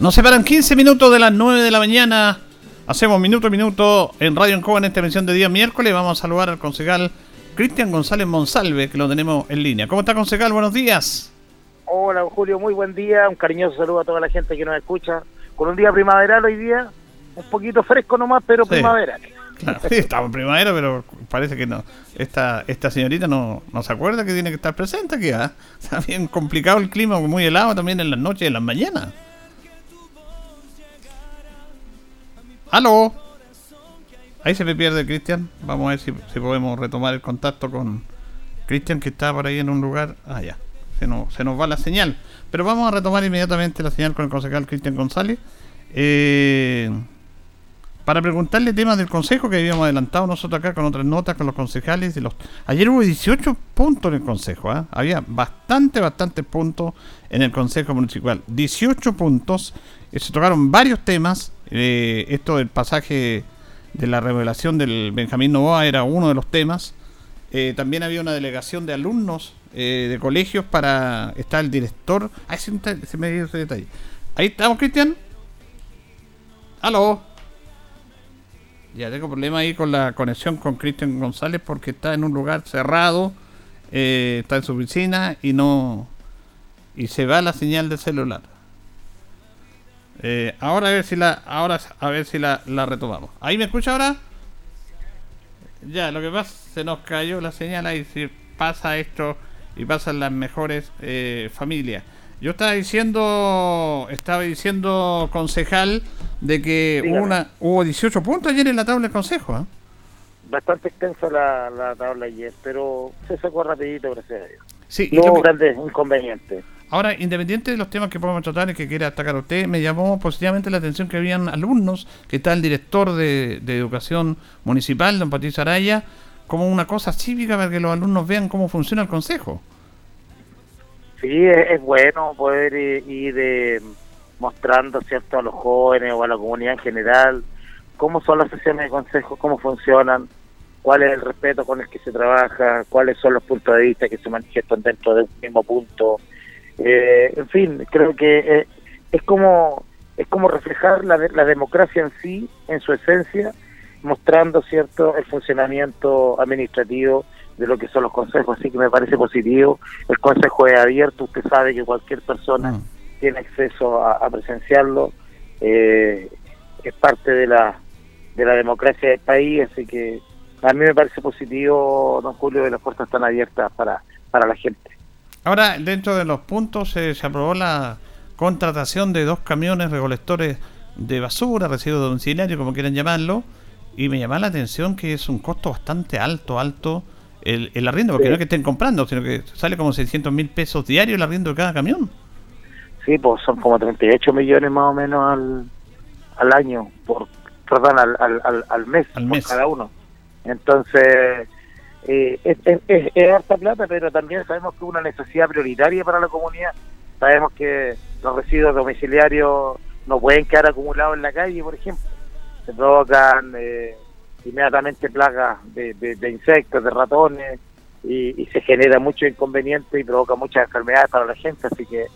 Nos separan 15 minutos de las 9 de la mañana. Hacemos minuto a minuto en Radio Encoba en esta emisión de día miércoles. Vamos a saludar al concejal Cristian González Monsalve, que lo tenemos en línea. ¿Cómo está, concejal? Buenos días. Hola, Julio, muy buen día. Un cariñoso saludo a toda la gente que nos escucha. Con un día primaveral hoy día, un poquito fresco nomás, pero primaveral. Claro, sí, estamos en primavera, pero parece que no. Esta esta señorita no, no se acuerda que tiene que estar presente aquí. ¿ah? Está bien complicado el clima, muy helado también en las noches y en las mañanas. ¡Aló! Ahí se me pierde Cristian. Vamos a ver si, podemos retomar el contacto con Cristian, que está por ahí en un lugar. Ah, ya. Se nos, se nos va la señal. Pero vamos a retomar inmediatamente la señal con el concejal Cristian González. Eh, para preguntarle temas del consejo que habíamos adelantado nosotros acá con otras notas con los concejales. De los... Ayer hubo 18 puntos en el consejo. ¿ah? Había bastante, bastante puntos en el consejo municipal. 18 puntos. Eh, se tocaron varios temas. Eh, esto del pasaje de la revelación del Benjamín Novoa era uno de los temas. Eh, también había una delegación de alumnos de colegios para estar el director. Ahí se, me dio ese detalle. Ahí estamos, Cristian. Aló. Ya tengo problema ahí con la conexión con Cristian González porque está en un lugar cerrado, eh, está en su oficina y no y se va la señal del celular. Eh, ahora a ver si la ahora a ver si la, la retomamos. ¿Ahí me escucha ahora? Ya, lo que pasa se nos cayó la señal ahí si pasa esto y pasan las mejores eh, familias. Yo estaba diciendo, estaba diciendo concejal de que una, hubo 18 puntos ayer en la tabla del consejo. ¿eh? Bastante extensa la, la, tabla ayer, pero se sacó rapidito, gracias a Dios. Sí, no hubo grandes inconvenientes. Ahora, independiente de los temas que podemos tratar y que quiera atacar usted, me llamó positivamente la atención que habían alumnos, que está el director de, Educación Municipal, don Patricio Araya, como una cosa cívica para que los alumnos vean cómo funciona el consejo. Sí, es, bueno poder ir, eh, mostrando cierto a los jóvenes o a la comunidad en general cómo son las sesiones de consejo, cómo funcionan, cuál es el respeto con el que se trabaja, cuáles son los puntos de vista que se manifiestan dentro de un mismo punto. Eh, en fin, creo que eh, es como es como reflejar la, la democracia en sí, en su esencia, mostrando cierto el funcionamiento administrativo de lo que son los consejos, así que me parece positivo. El consejo es abierto, usted sabe que cualquier persona mm. tiene acceso a, presenciarlo, eh, es parte de la, de la democracia del país, así que a mí me parece positivo, don Julio, que las puertas están abiertas para, para la gente. Ahora, dentro de los puntos se aprobó la contratación de dos camiones recolectores de basura, residuos domiciliarios, como quieran llamarlo, y me llama la atención que es un costo bastante alto, alto, el, el arriendo, porque no es que estén comprando, sino que sale como 600 mil pesos diarios el arriendo de cada camión. Sí, pues son como 38 millones más o menos al, al año, por perdón, al, al, al mes, al mes. cada uno. Entonces, eh, es, es, es, harta plata, pero también sabemos que es una necesidad prioritaria para la comunidad. Sabemos que los residuos domiciliarios no pueden quedar acumulados en la calle, por ejemplo. Se provocan... Eh, inmediatamente plagas de, de, insectos, de ratones, y, se genera mucho inconveniente y provoca muchas enfermedades para la gente, así que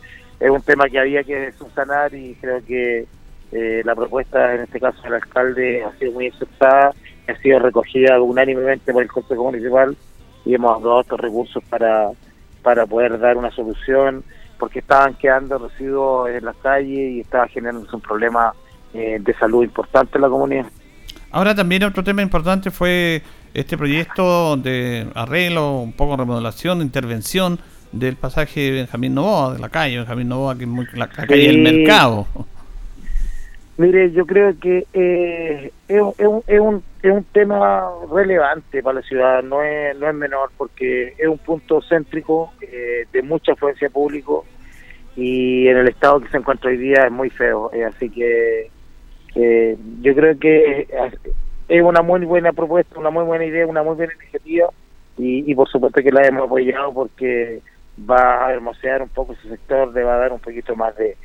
es un tema que había que subsanar y creo que eh, la propuesta, en este caso del alcalde, ha sido muy aceptada, ha sido recogida unánimemente por el Consejo Municipal y hemos aprobado estos recursos para, para poder dar una solución, porque estaban quedando residuos en las calles y estaba generando un problema eh, de salud importante en la comunidad. Ahora también otro tema importante fue este proyecto de arreglo, un poco remodelación, intervención del pasaje Benjamín Novoa, de la calle Benjamín Novoa, que es muy, la, calle del mercado. Mire, yo creo que eh, es, un, es, un, es un tema relevante para la ciudad, no es, no es menor, porque es un punto céntrico eh, de mucha afluencia público y en el estado que se encuentra hoy día es muy feo. Eh, así que yo creo que es una muy buena propuesta, una muy buena idea, una muy buena iniciativa y, y por supuesto que la hemos apoyado porque va a hermosear un poco ese sector, le va a dar un poquito más de,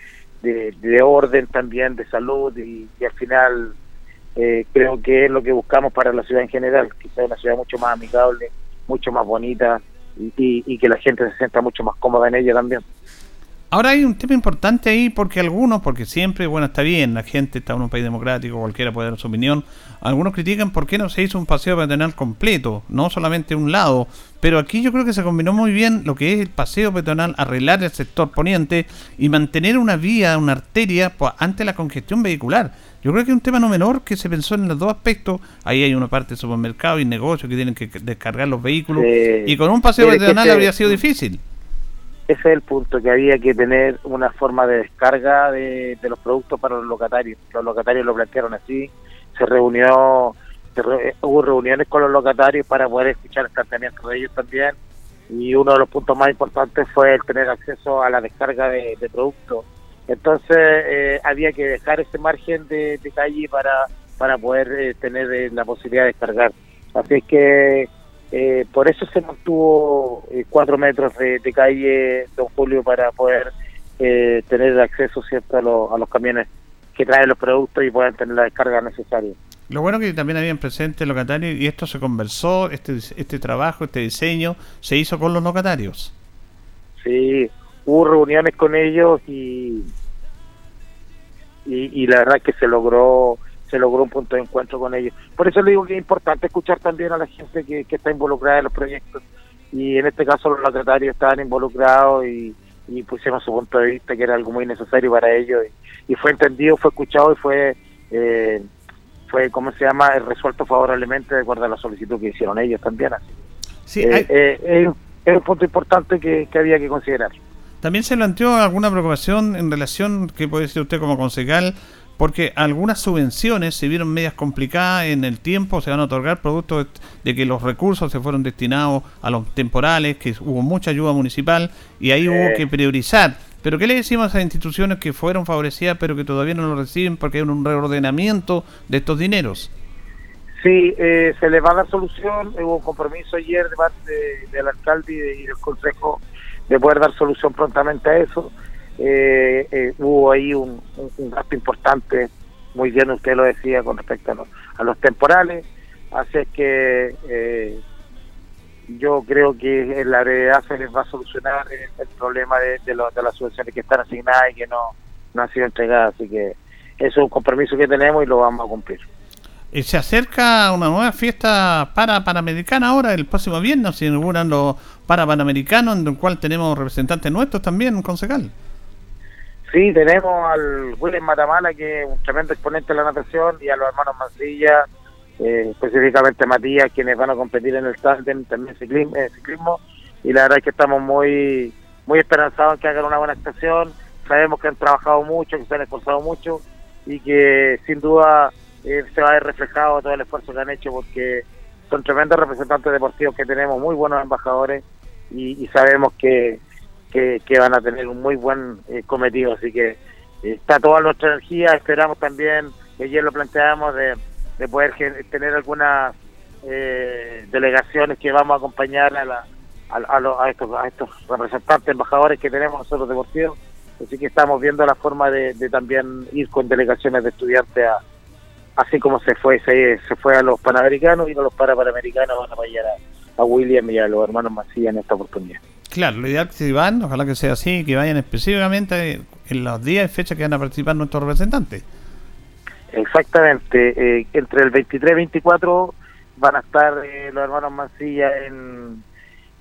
de, orden también, de salud y, al final eh, creo que es lo que buscamos para la ciudad en general, que sea una ciudad mucho más amigable, mucho más bonita y, y que la gente se sienta mucho más cómoda en ella también. Ahora hay un tema importante ahí porque algunos, porque siempre, bueno, está bien, la gente está en un país democrático, cualquiera puede dar su opinión. Algunos critican por qué no se hizo un paseo peatonal completo, no solamente un lado. Pero aquí yo creo que se combinó muy bien lo que es el paseo peatonal, arreglar el sector poniente y mantener una vía, una arteria pues, ante la congestión vehicular. Yo creo que es un tema no menor que se pensó en los dos aspectos. Ahí hay una parte de supermercado y negocio que tienen que descargar los vehículos. y con un paseo peatonal habría sido difícil ese es el punto, que había que tener una forma de descarga de, los productos para los locatarios. Los locatarios lo plantearon así, se reunió, hubo reuniones con los locatarios para poder escuchar el planteamiento de ellos también, y uno de los puntos más importantes fue el tener acceso a la descarga de, productos. Entonces eh, había que dejar ese margen de, calle para, para poder eh, tener eh, la posibilidad de descargar. Así es que eh, por eso se mantuvo eh, cuatro metros de, calle, don Julio, para poder eh, tener acceso cierto a, los camiones que traen los productos y puedan tener la descarga necesaria. Lo bueno que también habían presentes locatarios y esto se conversó, este, este trabajo, este diseño, se hizo con los locatarios. Sí, hubo reuniones con ellos y, y, y la verdad que se logró se logró un punto de encuentro con ellos. Por eso le digo que es importante escuchar también a la gente que, está involucrada en los proyectos y en este caso los locatarios estaban involucrados y, y pusieron su punto de vista que era algo muy necesario para ellos y, fue entendido, fue escuchado y fue, eh, fue ¿cómo se llama?, resuelto favorablemente de acuerdo a la solicitud que hicieron ellos también. Así. Sí, eh, eh, es, un punto importante que, que había que considerar. También se planteó alguna preocupación en relación, que puede decir usted como concejal, porque algunas subvenciones se vieron medias complicadas en el tiempo, se van a otorgar producto de, que los recursos se fueron destinados a los temporales, que hubo mucha ayuda municipal y ahí hubo que priorizar. Pero ¿qué le decimos a esas instituciones que fueron favorecidas pero que todavía no lo reciben porque hay un reordenamiento de estos dineros? Sí, eh, se les va a dar solución. Hubo un compromiso ayer de parte del alcalde y del consejo de poder dar solución prontamente a eso eh, eh, hubo ahí un, gasto importante, muy bien usted lo decía con respecto a, los temporales, así que eh, yo creo que en la brevedad se les va a solucionar el, problema de, de, de, las subvenciones que están asignadas y que no, han sido entregadas, así que eso es un compromiso que tenemos y lo vamos a cumplir. Y se acerca una nueva fiesta para Panamericana ahora, el próximo viernes, se inauguran los para Panamericanos, en el cual tenemos representantes nuestros también, concejal. Sí, tenemos al William Matamala, que es un tremendo exponente de la natación, y a los hermanos Mancilla, eh, específicamente Matías, quienes van a competir en el tándem, también ciclismo, eh, ciclismo, y la verdad es que estamos muy muy esperanzados en que hagan una buena actuación, sabemos que han trabajado mucho, que se han esforzado mucho, y que sin duda eh, se va a ver reflejado todo el esfuerzo que han hecho, porque son tremendos representantes deportivos que tenemos, muy buenos embajadores, y sabemos que que, van a tener un muy buen eh, cometido. Así que eh, está toda nuestra energía. Esperamos también, que ayer lo planteamos, de, poder tener algunas eh, delegaciones que vamos a acompañar a, la, a, estos, a estos representantes, embajadores que tenemos nosotros deportivos. Así que estamos viendo la forma de, también ir con delegaciones de estudiantes a, así como se fue se, fue a los panamericanos y a los parapanamericanos van a apoyar a, a William y a los hermanos Macías en esta oportunidad. Claro, lo ideal que si van, ojalá que sea así, que vayan específicamente en los días y fechas que van a participar nuestros representantes. Exactamente, eh, entre el 23 y 24 van a estar eh, los hermanos Mancilla en,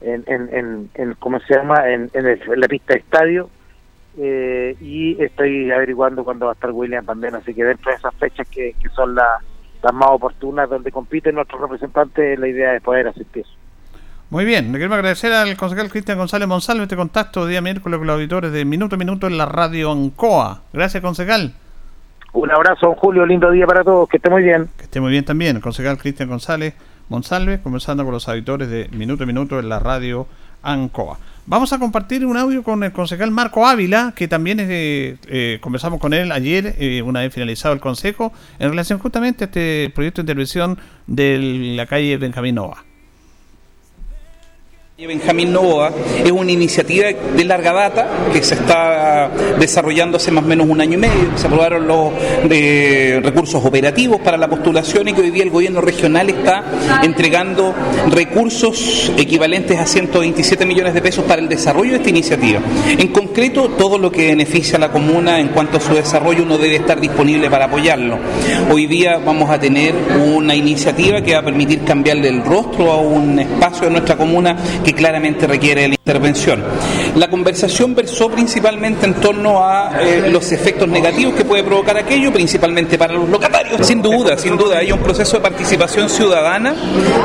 en, en, ¿cómo se llama?, en, la pista de estadio. Eh, y estoy averiguando cuándo va a estar William también, así que dentro de esas fechas que, que son las las más oportunas donde compiten nuestros representantes, la idea es poder asistir. Muy bien, le queremos agradecer al concejal Cristian González Monsalve este contacto día miércoles con los auditores de Minuto a Minuto en la radio Ancoa. Gracias, concejal. Un abrazo, Julio, lindo día para todos, que esté muy bien. Que esté muy bien también, el concejal Cristian González Monsalve, conversando con los auditores de Minuto a Minuto en la radio Ancoa. Vamos a compartir un audio con el concejal Marco Ávila, que también eh, conversamos con él ayer, eh, una vez finalizado el consejo, en relación justamente a este proyecto de intervención de la calle Benjamín Nova. Benjamín Novoa es una iniciativa de larga data que se está desarrollando hace más o menos un año y medio. Se aprobaron los eh, recursos operativos para la postulación y que hoy día el gobierno regional está entregando recursos equivalentes a 127 millones de pesos para el desarrollo de esta iniciativa. En concreto, todo lo que beneficia a la comuna en cuanto a su desarrollo uno debe estar disponible para apoyarlo. Hoy día vamos a tener una iniciativa que va a permitir cambiarle el rostro a un espacio de nuestra comuna que claramente requiere la intervención. La conversación versó principalmente en torno a eh, los efectos negativos que puede provocar aquello, principalmente para los locatarios. Sin duda, sin duda, hay un proceso de participación ciudadana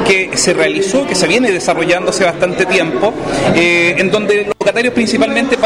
que se realizó, que se viene desarrollando hace bastante tiempo, eh, en donde locatarios principalmente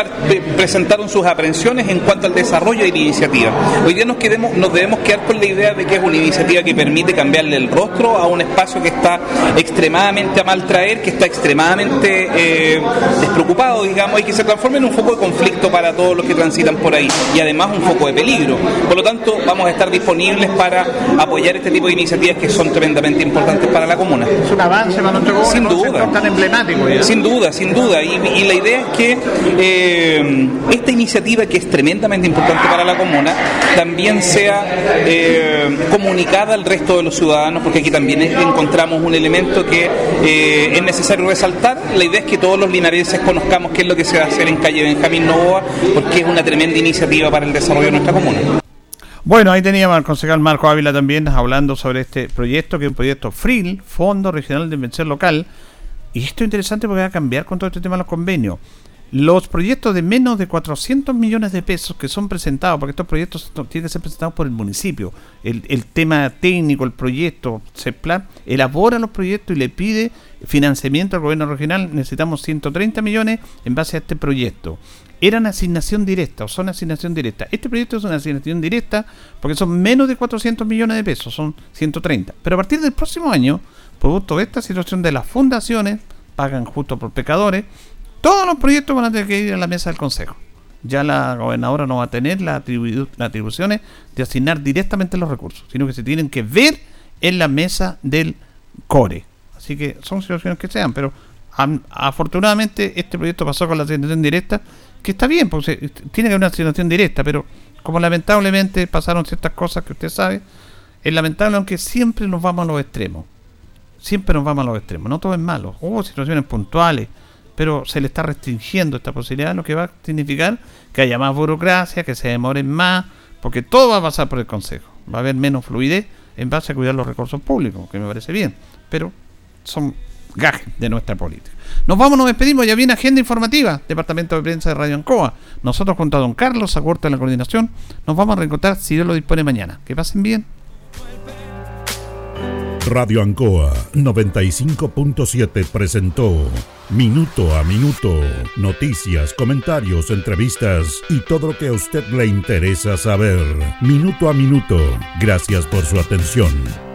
presentaron sus aprensiones en cuanto al desarrollo de la iniciativa. Hoy día nos, nos debemos quedar con la idea de que es una iniciativa que permite cambiarle el rostro a un espacio que está extremadamente a maltraer, que está extremadamente eh, despreocupado, digamos, y que se transforme en un foco de conflicto para todos los que transitan por ahí y además un foco de peligro. Por lo tanto, vamos a estar disponibles para apoyar este tipo de iniciativas que son tremendamente importantes para la comuna. Es un avance para nuestro sin duda. tan emblemático. Sin duda, sin duda. Y, la idea que eh, esta iniciativa, que es tremendamente importante para la comuna, también sea eh, comunicada al resto de los ciudadanos, porque aquí también encontramos un elemento que es necesario resaltar la idea es que todos los linarenses conozcamos qué es lo que se va a hacer en calle Benjamín Novoa, porque es una tremenda iniciativa para el desarrollo de nuestra comuna. Bueno, ahí teníamos al concejal Marco Ávila también hablando sobre este proyecto, que es un proyecto FRIL, Fondo Regional de Invención Local. Y esto es interesante porque va a cambiar con todo este tema de los convenios. Los proyectos de menos de 400 millones de pesos que son presentados, porque estos proyectos tienen que ser presentados por el municipio, el, tema técnico, el proyecto, CEPLAN, elabora los proyectos y le pide financiamiento al gobierno regional, necesitamos 130 millones en base a este proyecto. Eran asignación directa o son asignación directa. Este proyecto es una asignación directa porque son menos de 400 millones de pesos, son 130. Pero a partir del próximo año, producto de esta situación de las fundaciones, pagan justo por pecadores, todos los proyectos van a tener que ir a la mesa del Consejo. Ya la gobernadora no va a tener las atribuciones de asignar directamente los recursos, sino que se tienen que ver en la mesa del CORE. Así que son situaciones que sean, pero afortunadamente este proyecto pasó con la asignación directa, que está bien, porque tiene que haber una asignación directa, pero como lamentablemente pasaron ciertas cosas que usted sabe, es lamentable aunque siempre nos vamos a los extremos. Siempre nos vamos a los extremos, no todo es malo. Hubo situaciones puntuales, pero se le está restringiendo esta posibilidad, lo que va a significar que haya más burocracia, que se demoren más, porque todo va a pasar por el Consejo. Va a haber menos fluidez en base a cuidar los recursos públicos, que me parece bien, pero son gajes de nuestra política. Nos vamos, nos despedimos, ya viene agenda informativa, Departamento de Prensa de Radio Ancoa. Nosotros junto a don Carlos Agurta en la coordinación, nos vamos a reencontrar si Dios lo dispone mañana. Que pasen bien. Radio Ancoa 95.7 presentó Minuto a Minuto, noticias, comentarios, entrevistas y todo lo que a usted le interesa saber. Minuto a Minuto, gracias por su atención.